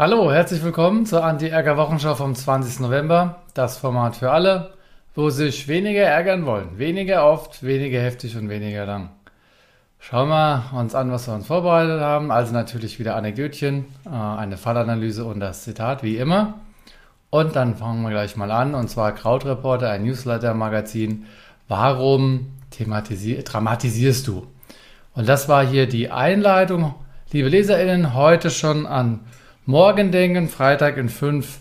Hallo, herzlich willkommen zur Anti-Ärger-Wochenschau vom 20. November. Das Format für alle, wo sich weniger ärgern wollen. Weniger oft, weniger heftig und weniger lang. Schauen wir uns an, was wir uns vorbereitet haben. Also natürlich wieder Anekdötchen, äh, eine Fallanalyse und das Zitat, wie immer. Und dann fangen wir gleich mal an, und zwar Krautreporter, ein Newsletter-Magazin. Warum dramatisierst du? Und das war hier die Einleitung. Liebe LeserInnen, heute schon an Morgen denken, Freitag in fünf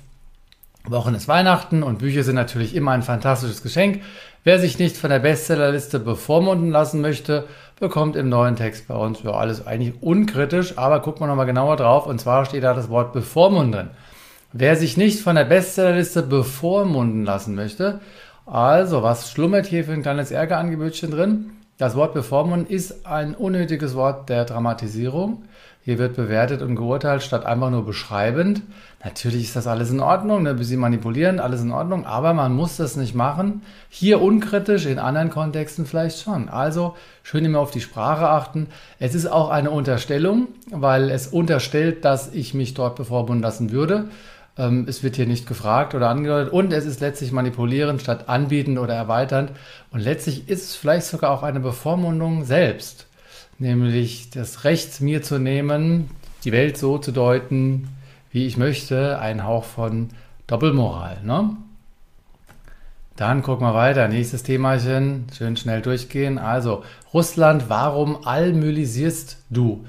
Wochen ist Weihnachten und Bücher sind natürlich immer ein fantastisches Geschenk. Wer sich nicht von der Bestsellerliste bevormunden lassen möchte, bekommt im neuen Text bei uns ja alles eigentlich unkritisch, aber gucken wir nochmal genauer drauf und zwar steht da das Wort bevormunden. Wer sich nicht von der Bestsellerliste bevormunden lassen möchte, also was schlummert hier für ein kleines Ärgerangebotchen drin? Das Wort bevormunden ist ein unnötiges Wort der Dramatisierung. Hier wird bewertet und geurteilt statt einfach nur beschreibend. Natürlich ist das alles in Ordnung, ne? sie manipulieren, alles in Ordnung, aber man muss das nicht machen. Hier unkritisch, in anderen Kontexten vielleicht schon. Also schön immer auf die Sprache achten. Es ist auch eine Unterstellung, weil es unterstellt, dass ich mich dort bevormunden lassen würde. Ähm, es wird hier nicht gefragt oder angedeutet und es ist letztlich manipulierend statt anbietend oder erweiternd. Und letztlich ist es vielleicht sogar auch eine Bevormundung selbst nämlich das Recht mir zu nehmen, die Welt so zu deuten, wie ich möchte, ein Hauch von Doppelmoral. Ne? Dann gucken wir weiter. Nächstes Themachen. Schön schnell durchgehen. Also, Russland, warum allmülisierst du?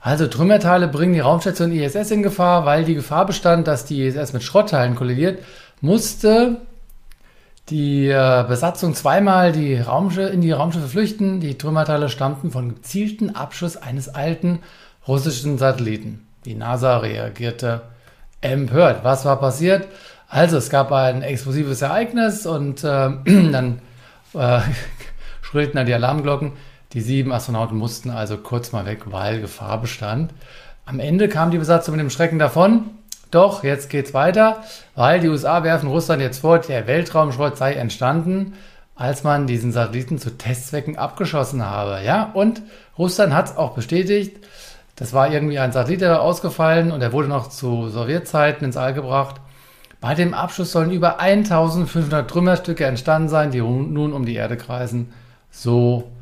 Also, Trümmerteile bringen die Raumstation ISS in Gefahr, weil die Gefahr bestand, dass die ISS mit Schrottteilen kollidiert, musste die äh, Besatzung zweimal die Raumschiffe, in die Raumschiffe flüchten. Die Trümmerteile stammten von gezielten Abschuss eines alten russischen Satelliten. Die NASA reagierte empört. Was war passiert? Also es gab ein explosives Ereignis und äh, dann äh, schrillten dann die Alarmglocken. Die sieben Astronauten mussten also kurz mal weg, weil Gefahr bestand. Am Ende kam die Besatzung mit dem Schrecken davon. Doch, jetzt geht's weiter, weil die USA werfen Russland jetzt vor, der Weltraumschrott sei entstanden, als man diesen Satelliten zu Testzwecken abgeschossen habe. Ja, und Russland hat es auch bestätigt. Das war irgendwie ein Satellit, der ausgefallen und er wurde noch zu Sowjetzeiten ins All gebracht. Bei dem Abschuss sollen über 1500 Trümmerstücke entstanden sein, die nun um die Erde kreisen. So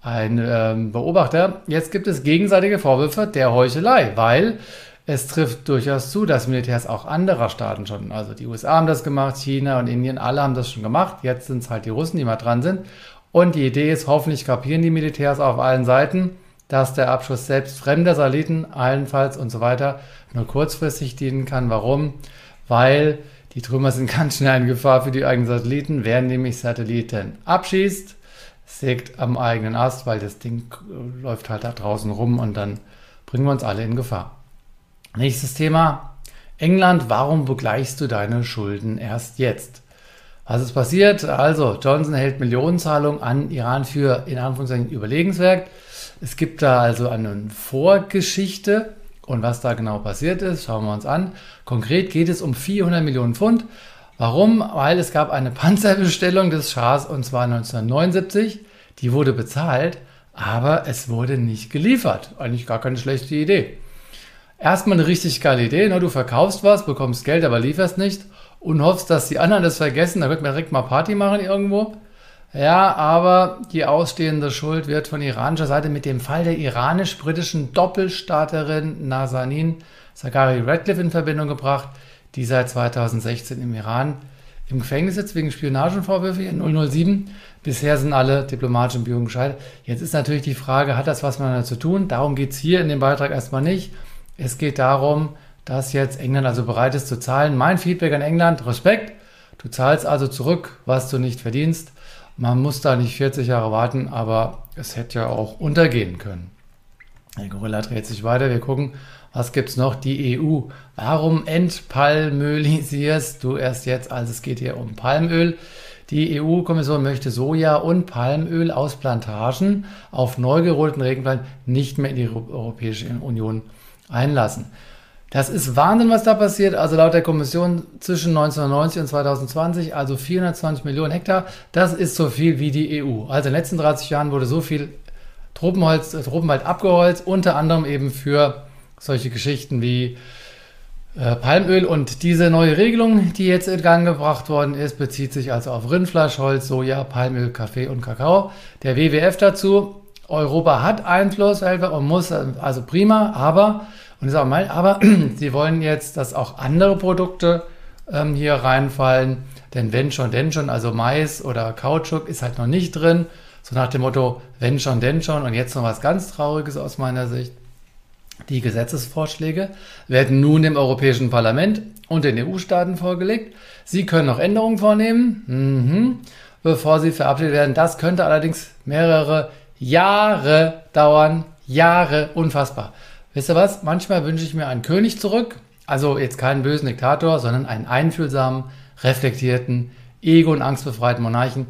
ein ähm, Beobachter. Jetzt gibt es gegenseitige Vorwürfe der Heuchelei, weil es trifft durchaus zu, dass Militärs auch anderer Staaten schon, also die USA haben das gemacht, China und Indien, alle haben das schon gemacht. Jetzt sind es halt die Russen, die mal dran sind. Und die Idee ist, hoffentlich kapieren die Militärs auf allen Seiten, dass der Abschuss selbst fremder Satelliten, allenfalls und so weiter, nur kurzfristig dienen kann. Warum? Weil die Trümmer sind ganz schnell eine Gefahr für die eigenen Satelliten. Wer nämlich Satelliten abschießt, sägt am eigenen Ast, weil das Ding läuft halt da draußen rum und dann bringen wir uns alle in Gefahr. Nächstes Thema. England, warum begleichst du deine Schulden erst jetzt? Was ist passiert? Also, Johnson hält Millionenzahlungen an Iran für in Anführungszeichen überlegenswert. Es gibt da also eine Vorgeschichte und was da genau passiert ist, schauen wir uns an. Konkret geht es um 400 Millionen Pfund. Warum? Weil es gab eine Panzerbestellung des Schahs und zwar 1979. Die wurde bezahlt, aber es wurde nicht geliefert. Eigentlich gar keine schlechte Idee erstmal eine richtig geile Idee. Ne? Du verkaufst was, bekommst Geld, aber lieferst nicht und hoffst, dass die anderen das vergessen. Da wird man direkt mal Party machen irgendwo. Ja, aber die ausstehende Schuld wird von iranischer Seite mit dem Fall der iranisch-britischen Doppelstarterin Nazanin Zaghari Radcliffe in Verbindung gebracht, die seit 2016 im Iran im Gefängnis sitzt wegen Spionagenvorwürfe in 007. Bisher sind alle diplomatischen Bemühungen gescheitert. Jetzt ist natürlich die Frage, hat das was miteinander zu tun? Darum geht es hier in dem Beitrag erstmal nicht. Es geht darum, dass jetzt England also bereit ist zu zahlen. Mein Feedback an England, Respekt. Du zahlst also zurück, was du nicht verdienst. Man muss da nicht 40 Jahre warten, aber es hätte ja auch untergehen können. Der Gorilla dreht sich weiter. Wir gucken, was gibt es noch? Die EU. Warum entpalmölisierst du erst jetzt? Also es geht hier um Palmöl. Die EU-Kommission möchte Soja und Palmöl aus Plantagen auf neu gerollten Regenwald nicht mehr in die Europäische Union einlassen. Das ist Wahnsinn, was da passiert. Also laut der Kommission zwischen 1990 und 2020, also 420 Millionen Hektar, das ist so viel wie die EU. Also in den letzten 30 Jahren wurde so viel Tropenholz, äh, Tropenwald abgeholzt, unter anderem eben für solche Geschichten wie äh, Palmöl und diese neue Regelung, die jetzt in Gang gebracht worden ist, bezieht sich also auf Rindfleisch, Holz, Soja, Palmöl, Kaffee und Kakao. Der WWF dazu, Europa hat Einfluss und muss, also prima, aber, und ist auch mal, aber sie wollen jetzt, dass auch andere Produkte ähm, hier reinfallen, denn wenn schon, denn schon, also Mais oder Kautschuk ist halt noch nicht drin, so nach dem Motto, wenn schon, denn schon und jetzt noch was ganz Trauriges aus meiner Sicht. Die Gesetzesvorschläge werden nun dem Europäischen Parlament und den EU-Staaten vorgelegt. Sie können noch Änderungen vornehmen, mhm, bevor sie verabschiedet werden. Das könnte allerdings mehrere Jahre dauern. Jahre, unfassbar. Wisst ihr was? Manchmal wünsche ich mir einen König zurück. Also jetzt keinen bösen Diktator, sondern einen einfühlsamen, reflektierten, ego- und angstbefreiten Monarchen,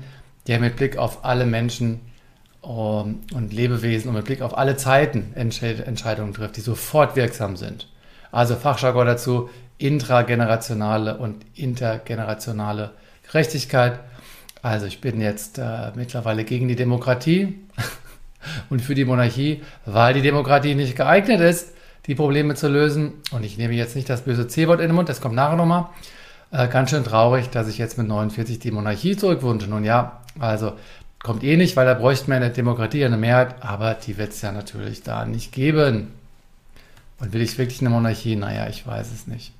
der mit Blick auf alle Menschen ähm, und Lebewesen und mit Blick auf alle Zeiten Entscheidungen trifft, die sofort wirksam sind. Also Fachjargon dazu, intragenerationale und intergenerationale Gerechtigkeit. Also ich bin jetzt äh, mittlerweile gegen die Demokratie und für die Monarchie, weil die Demokratie nicht geeignet ist, die Probleme zu lösen. Und ich nehme jetzt nicht das böse C-Wort in den Mund, das kommt nachher nochmal. Äh, ganz schön traurig, dass ich jetzt mit 49 die Monarchie zurückwünsche. Nun ja, also Kommt eh nicht, weil da bräuchten wir in der Demokratie eine Mehrheit, aber die wird es ja natürlich da nicht geben. Und will ich wirklich eine Monarchie? Naja, ich weiß es nicht.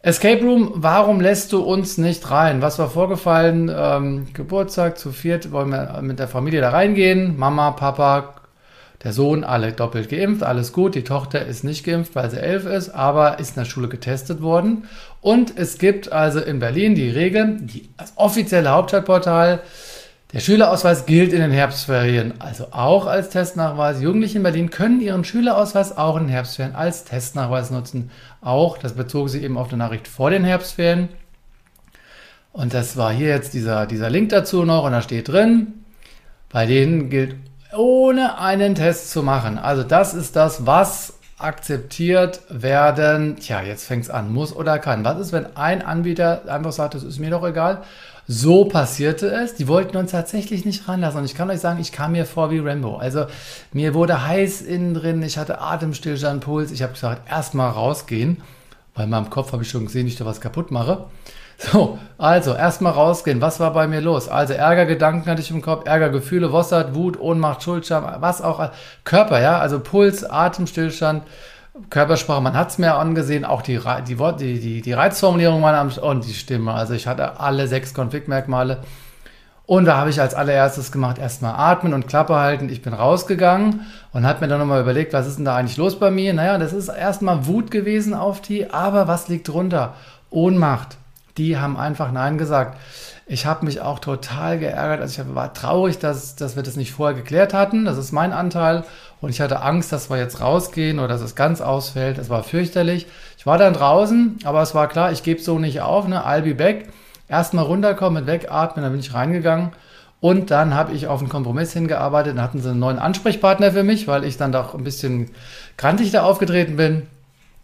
Escape Room, warum lässt du uns nicht rein? Was war vorgefallen? Ähm, Geburtstag zu viert, wollen wir mit der Familie da reingehen. Mama, Papa, der Sohn, alle doppelt geimpft, alles gut. Die Tochter ist nicht geimpft, weil sie elf ist, aber ist in der Schule getestet worden. Und es gibt also in Berlin die Regel, die, das offizielle Hauptstadtportal, der Schülerausweis gilt in den Herbstferien also auch als Testnachweis. Jugendliche in Berlin können ihren Schülerausweis auch in den Herbstferien als Testnachweis nutzen. Auch, das bezog sich eben auf eine Nachricht vor den Herbstferien. Und das war hier jetzt dieser, dieser Link dazu noch und da steht drin, bei denen gilt ohne einen Test zu machen. Also das ist das, was akzeptiert werden. Tja, jetzt fängt es an, muss oder kann. Was ist, wenn ein Anbieter einfach sagt, das ist mir doch egal so passierte es. Die wollten uns tatsächlich nicht ranlassen. Und ich kann euch sagen, ich kam mir vor wie Rambo. Also mir wurde heiß innen drin, ich hatte Atemstillstand, Puls. Ich habe gesagt, erstmal rausgehen, weil in meinem Kopf habe ich schon gesehen, ich da was kaputt mache. So, also erstmal rausgehen. Was war bei mir los? Also Ärgergedanken hatte ich im Kopf, Ärgergefühle, Wossert, Wut, Ohnmacht, Schuldscham, was auch. Körper, ja, also Puls, Atemstillstand. Körpersprache, man hat es mir angesehen, auch die, die, die, die, die Reizformulierung meiner und die Stimme. Also ich hatte alle sechs Konfliktmerkmale. Und da habe ich als allererstes gemacht, erstmal atmen und Klappe halten. Ich bin rausgegangen und habe mir dann nochmal überlegt, was ist denn da eigentlich los bei mir? Naja, das ist erstmal Wut gewesen auf die, aber was liegt drunter? Ohnmacht. Die haben einfach Nein gesagt. Ich habe mich auch total geärgert. Also ich war traurig, dass, dass wir das nicht vorher geklärt hatten. Das ist mein Anteil. Und ich hatte Angst, dass wir jetzt rausgehen oder dass es ganz ausfällt. Es war fürchterlich. Ich war dann draußen, aber es war klar, ich gebe so nicht auf. Ne? I'll be back. Erstmal runterkommen, wegatmen, dann bin ich reingegangen. Und dann habe ich auf einen Kompromiss hingearbeitet. Dann hatten sie einen neuen Ansprechpartner für mich, weil ich dann doch ein bisschen grantig da aufgetreten bin.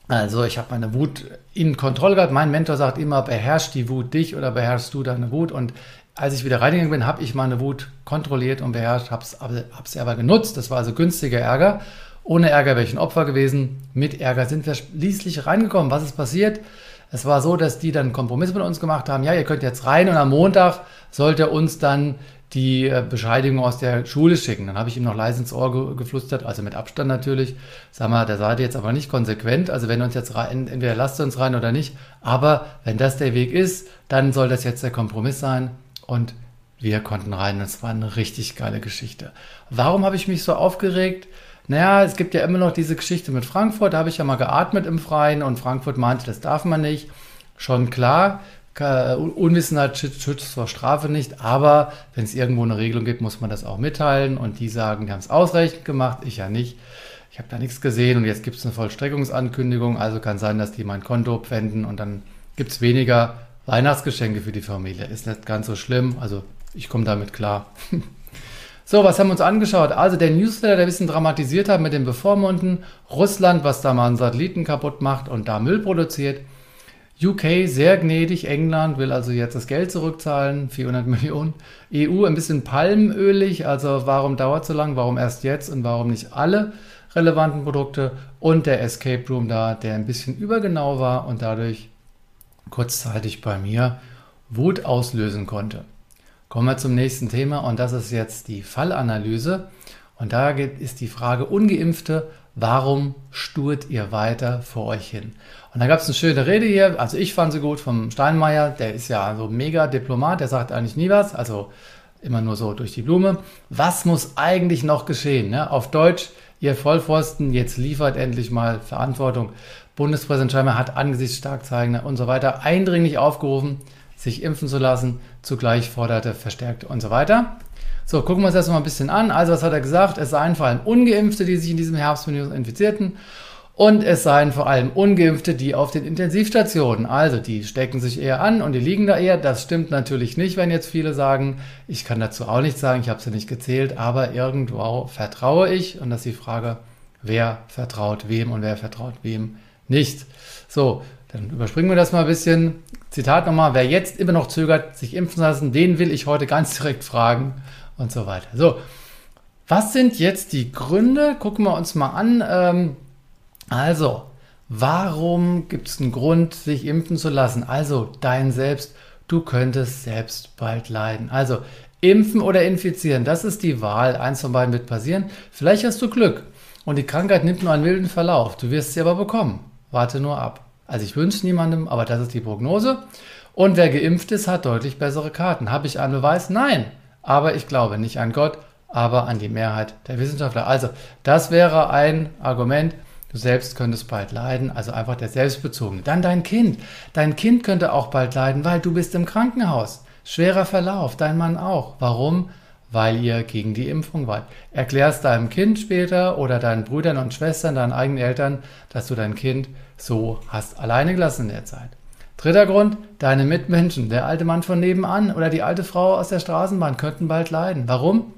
Also ich habe meine Wut in Kontrolle gehabt. Mein Mentor sagt immer, beherrscht die Wut dich oder beherrschst du deine Wut. Und als ich wieder reingegangen bin, habe ich meine Wut kontrolliert und beherrscht, habe es aber genutzt. Das war also günstiger Ärger. Ohne Ärger wäre ich ein Opfer gewesen. Mit Ärger sind wir schließlich reingekommen. Was ist passiert? Es war so, dass die dann Kompromiss mit uns gemacht haben. Ja, ihr könnt jetzt rein und am Montag sollt ihr uns dann die äh, Bescheidigung aus der Schule schicken. Dann habe ich ihm noch leise ins Ohr ge geflüstert, also mit Abstand natürlich. Sag mal, der seid jetzt aber nicht konsequent. Also wenn uns jetzt rein, entweder lasst uns rein oder nicht. Aber wenn das der Weg ist, dann soll das jetzt der Kompromiss sein. Und wir konnten rein. Es war eine richtig geile Geschichte. Warum habe ich mich so aufgeregt? Naja, es gibt ja immer noch diese Geschichte mit Frankfurt. Da habe ich ja mal geatmet im Freien und Frankfurt meinte, das darf man nicht. Schon klar. Unwissenheit schützt vor Strafe nicht, aber wenn es irgendwo eine Regelung gibt, muss man das auch mitteilen. Und die sagen, die haben es ausreichend gemacht, ich ja nicht. Ich habe da nichts gesehen und jetzt gibt es eine Vollstreckungsankündigung, also kann sein, dass die mein Konto pfänden und dann gibt es weniger Weihnachtsgeschenke für die Familie. Ist nicht ganz so schlimm, also ich komme damit klar. So, was haben wir uns angeschaut? Also der Newsletter, der ein bisschen dramatisiert hat mit dem Bevormunden. Russland, was da mal einen Satelliten kaputt macht und da Müll produziert. UK sehr gnädig, England will also jetzt das Geld zurückzahlen, 400 Millionen. EU ein bisschen palmölig, also warum dauert so lang, warum erst jetzt und warum nicht alle relevanten Produkte und der Escape Room da, der ein bisschen übergenau war und dadurch kurzzeitig bei mir Wut auslösen konnte. Kommen wir zum nächsten Thema und das ist jetzt die Fallanalyse. Und da ist die Frage, ungeimpfte, warum sturt ihr weiter vor euch hin? Und da gab es eine schöne Rede hier, also ich fand sie gut vom Steinmeier, der ist ja so mega Diplomat, der sagt eigentlich nie was, also immer nur so durch die Blume. Was muss eigentlich noch geschehen? Ne? Auf Deutsch, ihr Vollpfosten, jetzt liefert endlich mal Verantwortung. Bundespräsident Scheimer hat angesichts Starkzeigender und so weiter eindringlich aufgerufen, sich impfen zu lassen. Zugleich forderte verstärkt und so weiter. So, gucken wir uns das mal ein bisschen an. Also, was hat er gesagt? Es seien vor allem Ungeimpfte, die sich in diesem Herbstvirus infizierten. Und es seien vor allem Ungeimpfte, die auf den Intensivstationen, also die stecken sich eher an und die liegen da eher. Das stimmt natürlich nicht, wenn jetzt viele sagen, ich kann dazu auch nichts sagen, ich habe es ja nicht gezählt, aber irgendwo vertraue ich. Und das ist die Frage, wer vertraut wem und wer vertraut wem nicht. So, dann überspringen wir das mal ein bisschen. Zitat nochmal, wer jetzt immer noch zögert, sich impfen zu lassen, den will ich heute ganz direkt fragen und so weiter. So, was sind jetzt die Gründe? Gucken wir uns mal an. Ähm, also, warum gibt es einen Grund, sich impfen zu lassen? Also, dein Selbst, du könntest selbst bald leiden. Also, impfen oder infizieren, das ist die Wahl. Eins von beiden wird passieren. Vielleicht hast du Glück und die Krankheit nimmt nur einen wilden Verlauf. Du wirst sie aber bekommen. Warte nur ab. Also ich wünsche niemandem, aber das ist die Prognose. Und wer geimpft ist, hat deutlich bessere Karten. Habe ich einen Beweis? Nein. Aber ich glaube nicht an Gott, aber an die Mehrheit der Wissenschaftler. Also das wäre ein Argument. Du selbst könntest bald leiden, also einfach der Selbstbezogene. Dann dein Kind. Dein Kind könnte auch bald leiden, weil du bist im Krankenhaus. Schwerer Verlauf, dein Mann auch. Warum? Weil ihr gegen die Impfung wart. Erklärst deinem Kind später oder deinen Brüdern und Schwestern, deinen eigenen Eltern, dass du dein Kind so hast alleine gelassen in der Zeit. Dritter Grund, deine Mitmenschen, der alte Mann von nebenan oder die alte Frau aus der Straßenbahn könnten bald leiden. Warum?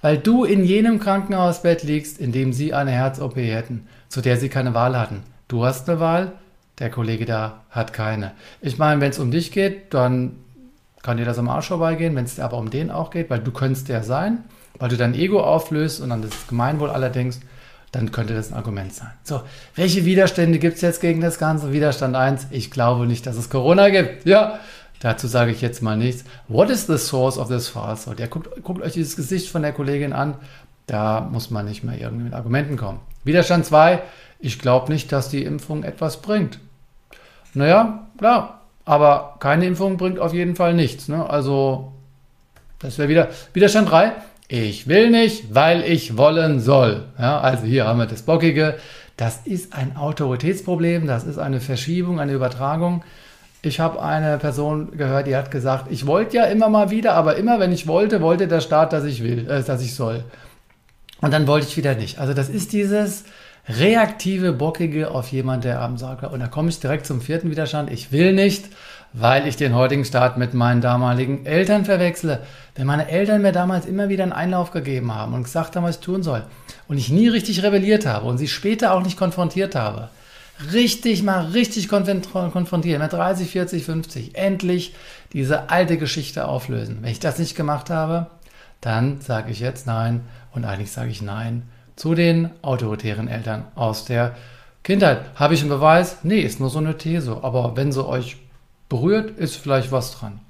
Weil du in jenem Krankenhausbett liegst, in dem sie eine Herz-OP hätten, zu der sie keine Wahl hatten. Du hast eine Wahl, der Kollege da hat keine. Ich meine, wenn es um dich geht, dann kann dir das am Arsch vorbeigehen, wenn es aber um den auch geht, weil du könntest der sein, weil du dein Ego auflöst und an das Gemeinwohl allerdings dann könnte das ein Argument sein. So, welche Widerstände gibt es jetzt gegen das Ganze? Widerstand 1, ich glaube nicht, dass es Corona gibt. Ja, dazu sage ich jetzt mal nichts. What is the source of this falsehood? Ja, guckt, guckt euch dieses Gesicht von der Kollegin an. Da muss man nicht mehr irgendwie mit Argumenten kommen. Widerstand 2, ich glaube nicht, dass die Impfung etwas bringt. Naja, klar, aber keine Impfung bringt auf jeden Fall nichts. Ne? Also, das wäre wieder Widerstand 3. Ich will nicht, weil ich wollen soll. Ja, also hier haben wir das Bockige. Das ist ein Autoritätsproblem, das ist eine Verschiebung, eine Übertragung. Ich habe eine Person gehört, die hat gesagt, ich wollte ja immer mal wieder, aber immer wenn ich wollte, wollte der Staat, dass ich will, äh, dass ich soll. Und dann wollte ich wieder nicht. Also das ist dieses reaktive, bockige auf jemand, der abends sagt, und da komme ich direkt zum vierten Widerstand, ich will nicht weil ich den heutigen Staat mit meinen damaligen Eltern verwechsle. Wenn meine Eltern mir damals immer wieder einen Einlauf gegeben haben und gesagt haben, was ich tun soll, und ich nie richtig rebelliert habe und sie später auch nicht konfrontiert habe, richtig mal richtig konfrontieren, mit 30, 40, 50, endlich diese alte Geschichte auflösen. Wenn ich das nicht gemacht habe, dann sage ich jetzt nein und eigentlich sage ich nein zu den autoritären Eltern aus der Kindheit. Habe ich einen Beweis? Nee, ist nur so eine These. Aber wenn sie euch berührt, ist vielleicht was dran.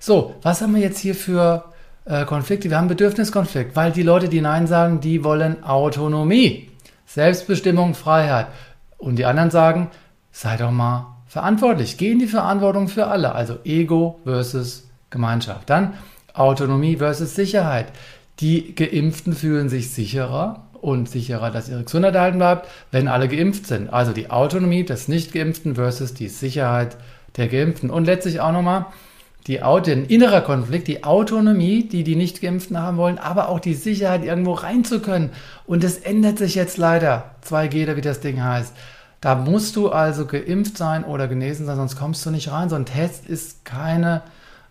So, was haben wir jetzt hier für äh, Konflikte? Wir haben Bedürfniskonflikt, weil die Leute, die Nein sagen, die wollen Autonomie, Selbstbestimmung, Freiheit. Und die anderen sagen, sei doch mal verantwortlich, geh in die Verantwortung für alle. Also Ego versus Gemeinschaft. Dann Autonomie versus Sicherheit. Die Geimpften fühlen sich sicherer und sicherer, dass ihre Gesundheit erhalten bleibt, wenn alle geimpft sind. Also die Autonomie des Nicht-Geimpften versus die Sicherheit der Geimpften. Und letztlich auch nochmal die, den innerer Konflikt, die Autonomie, die die Nicht-Geimpften haben wollen, aber auch die Sicherheit, irgendwo rein zu können. Und das ändert sich jetzt leider. 2G, wie das Ding heißt. Da musst du also geimpft sein oder genesen sein, sonst kommst du nicht rein. So ein Test ist keine,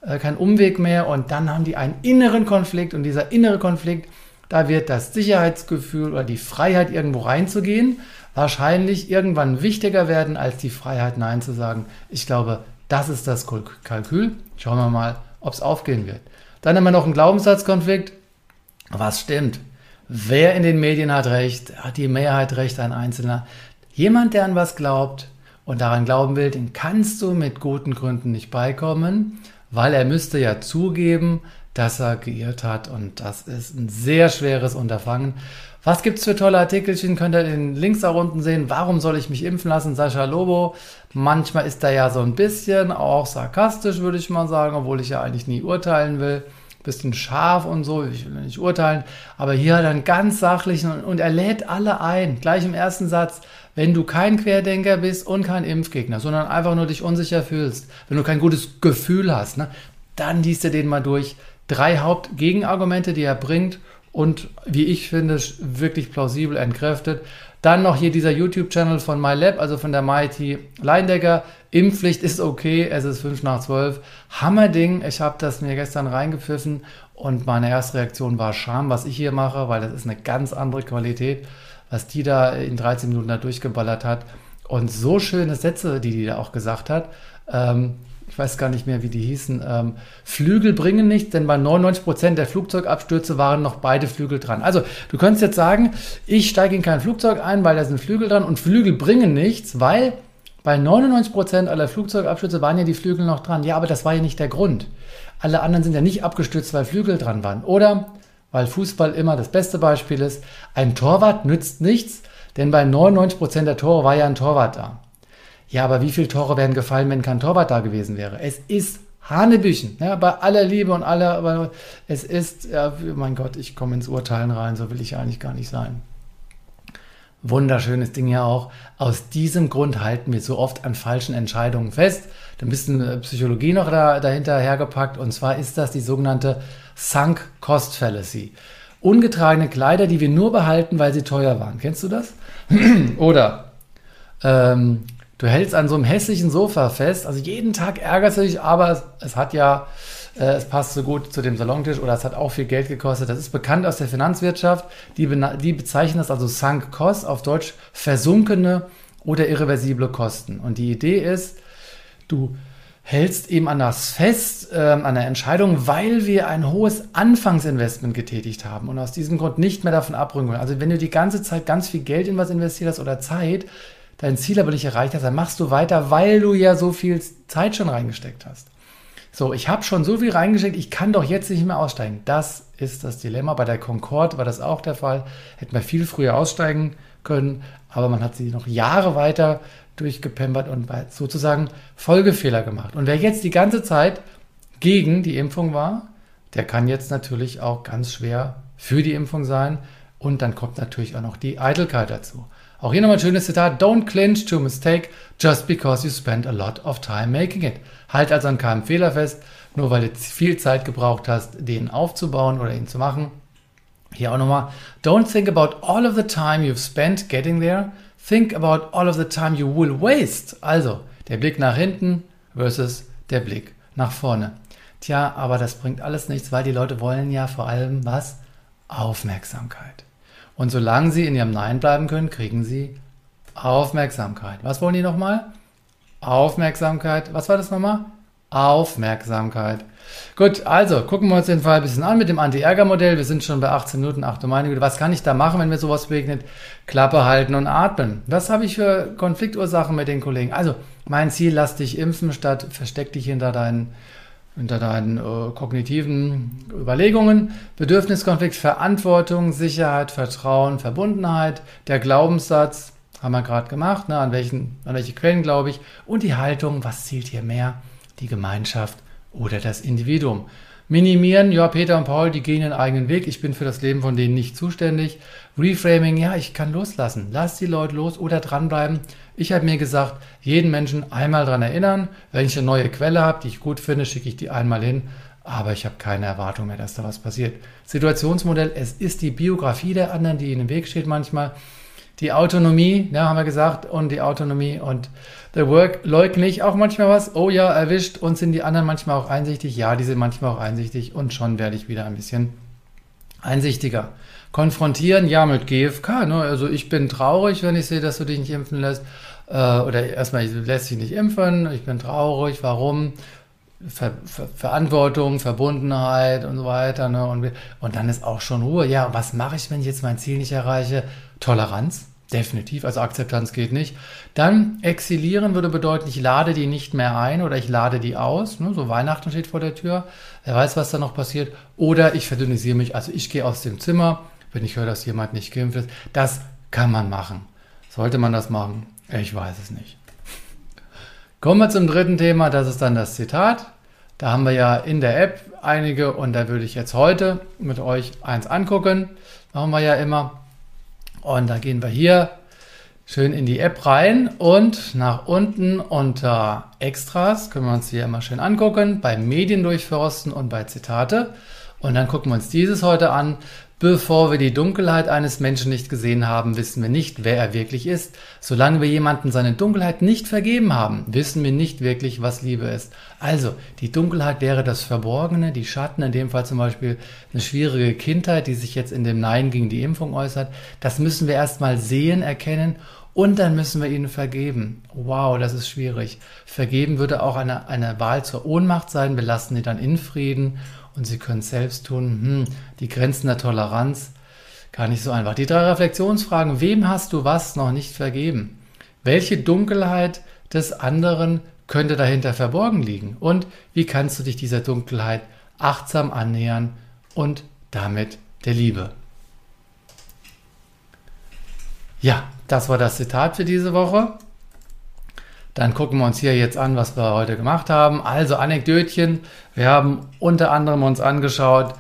äh, kein Umweg mehr. Und dann haben die einen inneren Konflikt. Und dieser innere Konflikt, da wird das Sicherheitsgefühl oder die Freiheit, irgendwo reinzugehen, wahrscheinlich irgendwann wichtiger werden, als die Freiheit, Nein zu sagen. Ich glaube, das ist das Kalkül. Schauen wir mal, ob es aufgehen wird. Dann haben wir noch einen Glaubenssatzkonflikt. Was stimmt? wer in den Medien hat recht, hat die Mehrheit recht, ein Einzelner. Jemand, der an was glaubt und daran glauben will, den kannst du mit guten Gründen nicht beikommen, weil er müsste ja zugeben, dass er geirrt hat und das ist ein sehr schweres Unterfangen. Was gibt es für tolle Artikelchen? Könnt ihr den Links da unten sehen. Warum soll ich mich impfen lassen? Sascha Lobo. Manchmal ist er ja so ein bisschen auch sarkastisch, würde ich mal sagen, obwohl ich ja eigentlich nie urteilen will. Bisschen scharf und so, ich will nicht urteilen. Aber hier dann ganz sachlich und, und er lädt alle ein. Gleich im ersten Satz. Wenn du kein Querdenker bist und kein Impfgegner, sondern einfach nur dich unsicher fühlst, wenn du kein gutes Gefühl hast, ne, dann liest er den mal durch. Drei Hauptgegenargumente, die er bringt und wie ich finde, wirklich plausibel entkräftet. Dann noch hier dieser YouTube-Channel von MyLab, also von der Mighty Leindecker. Impfpflicht ist okay, es ist 5 nach 12. Hammerding, ich habe das mir gestern reingepfiffen und meine erste Reaktion war Scham, was ich hier mache, weil das ist eine ganz andere Qualität, was die da in 13 Minuten da durchgeballert hat. Und so schöne Sätze, die die da auch gesagt hat. Ähm, ich weiß gar nicht mehr, wie die hießen, ähm, Flügel bringen nichts, denn bei 99 Prozent der Flugzeugabstürze waren noch beide Flügel dran. Also du könntest jetzt sagen, ich steige in kein Flugzeug ein, weil da sind Flügel dran und Flügel bringen nichts, weil bei 99 Prozent aller Flugzeugabstürze waren ja die Flügel noch dran. Ja, aber das war ja nicht der Grund. Alle anderen sind ja nicht abgestürzt, weil Flügel dran waren. Oder, weil Fußball immer das beste Beispiel ist, ein Torwart nützt nichts, denn bei 99 Prozent der Tore war ja ein Torwart da. Ja, aber wie viele Tore wären gefallen, wenn kein Torwart da gewesen wäre? Es ist Hanebüchen, ja, bei aller Liebe und aller, aber es ist, ja, mein Gott, ich komme ins Urteilen rein, so will ich eigentlich gar nicht sein. Wunderschönes Ding ja auch. Aus diesem Grund halten wir so oft an falschen Entscheidungen fest. Da ein bisschen äh, Psychologie noch da, dahinter hergepackt. Und zwar ist das die sogenannte Sunk Cost Fallacy. Ungetragene Kleider, die wir nur behalten, weil sie teuer waren. Kennst du das? Oder ähm, Du hältst an so einem hässlichen Sofa fest. Also jeden Tag ärgerst du dich, aber es, es hat ja, äh, es passt so gut zu dem Salontisch oder es hat auch viel Geld gekostet. Das ist bekannt aus der Finanzwirtschaft. Die, die bezeichnen das also Sunk Cost, auf Deutsch versunkene oder irreversible Kosten. Und die Idee ist, du hältst eben an das fest, äh, an der Entscheidung, weil wir ein hohes Anfangsinvestment getätigt haben und aus diesem Grund nicht mehr davon abrücken wollen. Also wenn du die ganze Zeit ganz viel Geld in was investiert hast oder Zeit, dein Ziel aber nicht erreicht hast, dann machst du weiter, weil du ja so viel Zeit schon reingesteckt hast. So, ich habe schon so viel reingesteckt, ich kann doch jetzt nicht mehr aussteigen. Das ist das Dilemma. Bei der Concorde war das auch der Fall. Hätten wir viel früher aussteigen können, aber man hat sie noch Jahre weiter durchgepempert und sozusagen Folgefehler gemacht. Und wer jetzt die ganze Zeit gegen die Impfung war, der kann jetzt natürlich auch ganz schwer für die Impfung sein. Und dann kommt natürlich auch noch die Eitelkeit dazu. Auch hier nochmal ein schönes Zitat. Don't clinch to a mistake just because you spend a lot of time making it. Halt also an keinem Fehler fest, nur weil du viel Zeit gebraucht hast, den aufzubauen oder ihn zu machen. Hier auch nochmal. Don't think about all of the time you've spent getting there. Think about all of the time you will waste. Also, der Blick nach hinten versus der Blick nach vorne. Tja, aber das bringt alles nichts, weil die Leute wollen ja vor allem was? Aufmerksamkeit. Und solange sie in ihrem Nein bleiben können, kriegen sie Aufmerksamkeit. Was wollen die nochmal? Aufmerksamkeit. Was war das nochmal? Aufmerksamkeit. Gut, also gucken wir uns den Fall ein bisschen an mit dem Anti-Ärger-Modell. Wir sind schon bei 18 Minuten. Ach du meine Güte, was kann ich da machen, wenn mir sowas begegnet? Klappe halten und atmen. Was habe ich für Konfliktursachen mit den Kollegen? Also, mein Ziel, lass dich impfen, statt versteck dich hinter deinen unter deinen äh, kognitiven Überlegungen. Bedürfniskonflikt, Verantwortung, Sicherheit, Vertrauen, Verbundenheit, der Glaubenssatz, haben wir gerade gemacht, ne, an, welchen, an welche Quellen glaube ich, und die Haltung, was zielt hier mehr, die Gemeinschaft oder das Individuum. Minimieren, ja, Peter und Paul, die gehen ihren eigenen Weg. Ich bin für das Leben von denen nicht zuständig. Reframing, ja, ich kann loslassen. Lass die Leute los oder dranbleiben. Ich habe mir gesagt, jeden Menschen einmal dran erinnern. Wenn ich eine neue Quelle habe, die ich gut finde, schicke ich die einmal hin. Aber ich habe keine Erwartung mehr, dass da was passiert. Situationsmodell, es ist die Biografie der anderen, die ihnen im Weg steht manchmal. Die Autonomie, ja, haben wir gesagt, und die Autonomie und The Work leugne ich auch manchmal was. Oh ja, erwischt. Und sind die anderen manchmal auch einsichtig? Ja, die sind manchmal auch einsichtig. Und schon werde ich wieder ein bisschen einsichtiger. Konfrontieren, ja, mit GFK. Ne? Also ich bin traurig, wenn ich sehe, dass du dich nicht impfen lässt. Äh, oder erstmal, du lässt dich nicht impfen. Ich bin traurig. Warum? Ver Ver Verantwortung, Verbundenheit und so weiter. Ne? Und, und dann ist auch schon Ruhe. Ja, was mache ich, wenn ich jetzt mein Ziel nicht erreiche? Toleranz, definitiv. Also Akzeptanz geht nicht. Dann exilieren würde bedeuten, ich lade die nicht mehr ein oder ich lade die aus. Ne? So Weihnachten steht vor der Tür. Wer weiß, was da noch passiert. Oder ich verdünnisiere mich. Also ich gehe aus dem Zimmer, wenn ich höre, dass jemand nicht geimpft ist. Das kann man machen. Sollte man das machen? Ich weiß es nicht. Kommen wir zum dritten Thema, das ist dann das Zitat. Da haben wir ja in der App einige und da würde ich jetzt heute mit euch eins angucken. Machen wir ja immer. Und da gehen wir hier schön in die App rein und nach unten unter Extras können wir uns hier immer schön angucken, bei Medien durchforsten und bei Zitate. Und dann gucken wir uns dieses heute an. Bevor wir die Dunkelheit eines Menschen nicht gesehen haben, wissen wir nicht, wer er wirklich ist. Solange wir jemanden seine Dunkelheit nicht vergeben haben, wissen wir nicht wirklich, was Liebe ist. Also, die Dunkelheit wäre das Verborgene, die Schatten, in dem Fall zum Beispiel eine schwierige Kindheit, die sich jetzt in dem Nein gegen die Impfung äußert. Das müssen wir erstmal sehen, erkennen und dann müssen wir ihnen vergeben. Wow, das ist schwierig. Vergeben würde auch eine, eine Wahl zur Ohnmacht sein. Wir lassen sie dann in Frieden und sie können es selbst tun. Hm, die Grenzen der Toleranz, gar nicht so einfach. Die drei Reflexionsfragen. Wem hast du was noch nicht vergeben? Welche Dunkelheit des anderen könnte dahinter verborgen liegen? Und wie kannst du dich dieser Dunkelheit achtsam annähern und damit der Liebe? Ja, das war das Zitat für diese Woche. Dann gucken wir uns hier jetzt an, was wir heute gemacht haben. Also Anekdötchen. Wir haben unter anderem uns angeschaut,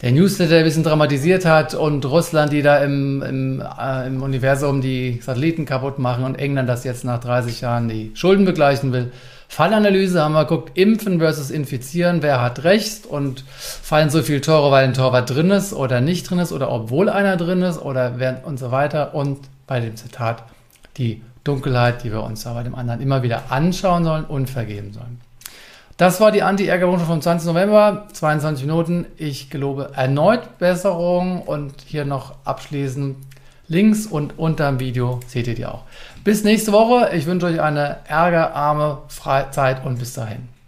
der Newsletter ein bisschen dramatisiert hat und Russland, die da im, im, äh, im Universum die Satelliten kaputt machen und England das jetzt nach 30 Jahren die Schulden begleichen will. Fallanalyse haben wir geguckt, Impfen versus Infizieren, wer hat recht und fallen so viele Tore, weil ein Torwart drin ist oder nicht drin ist oder obwohl einer drin ist oder wer und so weiter. Und bei dem Zitat die Dunkelheit, die wir uns da bei dem anderen immer wieder anschauen sollen und vergeben sollen. Das war die Anti-Ärger-Botschaft vom 20. November, 22 Minuten. Ich gelobe erneut Besserung und hier noch abschließend links und unter dem Video seht ihr die auch. Bis nächste Woche. Ich wünsche euch eine ärgerarme Freizeit und bis dahin.